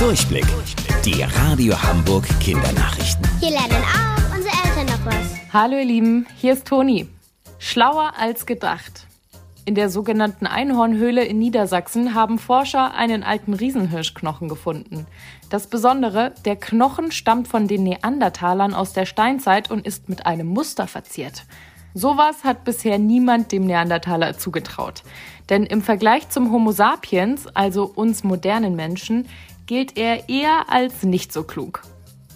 Durchblick. Die Radio Hamburg Kindernachrichten. Hier lernen auch unsere Eltern noch was. Hallo ihr Lieben, hier ist Toni. Schlauer als gedacht. In der sogenannten Einhornhöhle in Niedersachsen haben Forscher einen alten Riesenhirschknochen gefunden. Das Besondere, der Knochen stammt von den Neandertalern aus der Steinzeit und ist mit einem Muster verziert. Sowas hat bisher niemand dem Neandertaler zugetraut. Denn im Vergleich zum Homo sapiens, also uns modernen Menschen, gilt er eher als nicht so klug.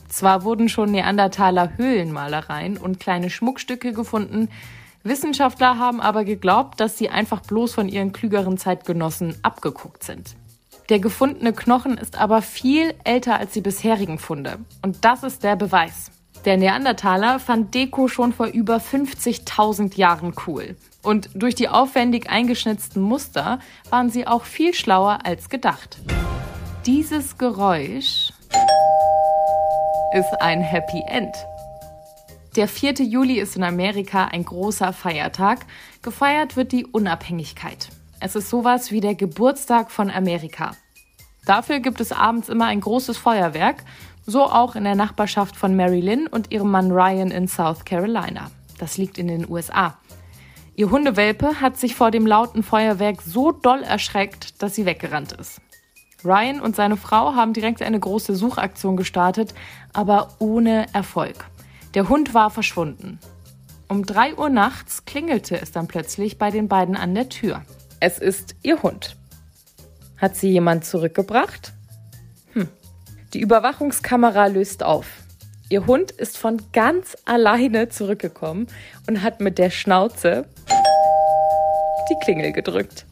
Zwar wurden schon Neandertaler Höhlenmalereien und kleine Schmuckstücke gefunden, Wissenschaftler haben aber geglaubt, dass sie einfach bloß von ihren klügeren Zeitgenossen abgeguckt sind. Der gefundene Knochen ist aber viel älter als die bisherigen Funde. Und das ist der Beweis. Der Neandertaler fand Deko schon vor über 50.000 Jahren cool. Und durch die aufwendig eingeschnitzten Muster waren sie auch viel schlauer als gedacht. Dieses Geräusch ist ein Happy End. Der 4. Juli ist in Amerika ein großer Feiertag. Gefeiert wird die Unabhängigkeit. Es ist sowas wie der Geburtstag von Amerika. Dafür gibt es abends immer ein großes Feuerwerk, so auch in der Nachbarschaft von Mary Lynn und ihrem Mann Ryan in South Carolina. Das liegt in den USA. Ihr Hundewelpe hat sich vor dem lauten Feuerwerk so doll erschreckt, dass sie weggerannt ist. Ryan und seine Frau haben direkt eine große Suchaktion gestartet, aber ohne Erfolg. Der Hund war verschwunden. Um drei Uhr nachts klingelte es dann plötzlich bei den beiden an der Tür. Es ist ihr Hund. Hat sie jemand zurückgebracht? Die Überwachungskamera löst auf. Ihr Hund ist von ganz alleine zurückgekommen und hat mit der Schnauze die Klingel gedrückt.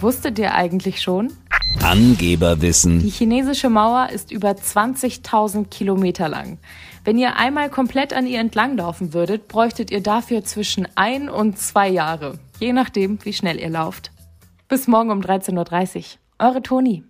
Wusstet ihr eigentlich schon? Angeberwissen. Die chinesische Mauer ist über 20.000 Kilometer lang. Wenn ihr einmal komplett an ihr entlanglaufen würdet, bräuchtet ihr dafür zwischen ein und zwei Jahre, je nachdem, wie schnell ihr lauft. Bis morgen um 13.30 Uhr. Eure Toni.